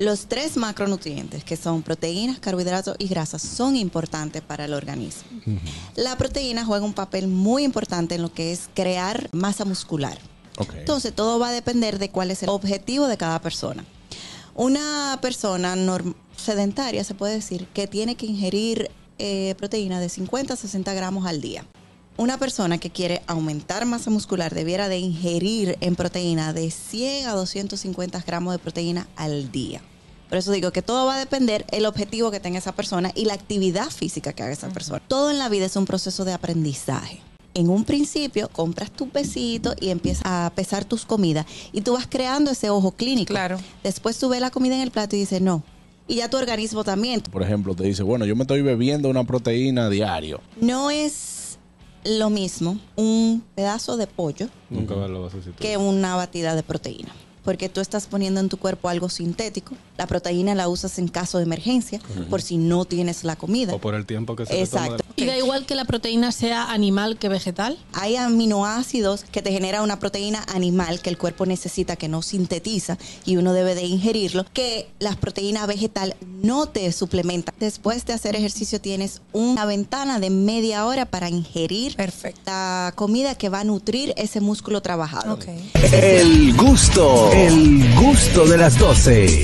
Los tres macronutrientes, que son proteínas, carbohidratos y grasas, son importantes para el organismo. La proteína juega un papel muy importante en lo que es crear masa muscular. Entonces, todo va a depender de cuál es el objetivo de cada persona. Una persona sedentaria, se puede decir, que tiene que ingerir eh, proteína de 50 a 60 gramos al día. Una persona que quiere aumentar masa muscular debiera de ingerir en proteína de 100 a 250 gramos de proteína al día. Por eso digo que todo va a depender el objetivo que tenga esa persona y la actividad física que haga esa persona. Todo en la vida es un proceso de aprendizaje. En un principio compras tu pesito y empiezas a pesar tus comidas y tú vas creando ese ojo clínico. Claro. Después tú ves la comida en el plato y dices no. Y ya tu organismo también. Por ejemplo, te dice, bueno, yo me estoy bebiendo una proteína diario. No es lo mismo un pedazo de pollo Nunca lo vas a decir. que una batida de proteína. Porque tú estás poniendo en tu cuerpo algo sintético. La proteína la usas en caso de emergencia, por si no tienes la comida. O por el tiempo que se te Exacto. toma. Y da igual que la proteína sea animal que vegetal. Hay aminoácidos que te genera una proteína animal que el cuerpo necesita, que no sintetiza y uno debe de ingerirlo, que la proteína vegetal no te suplementa. Después de hacer ejercicio tienes una ventana de media hora para ingerir Perfecto. la comida que va a nutrir ese músculo trabajado. Ok. El gusto, el gusto de las 12.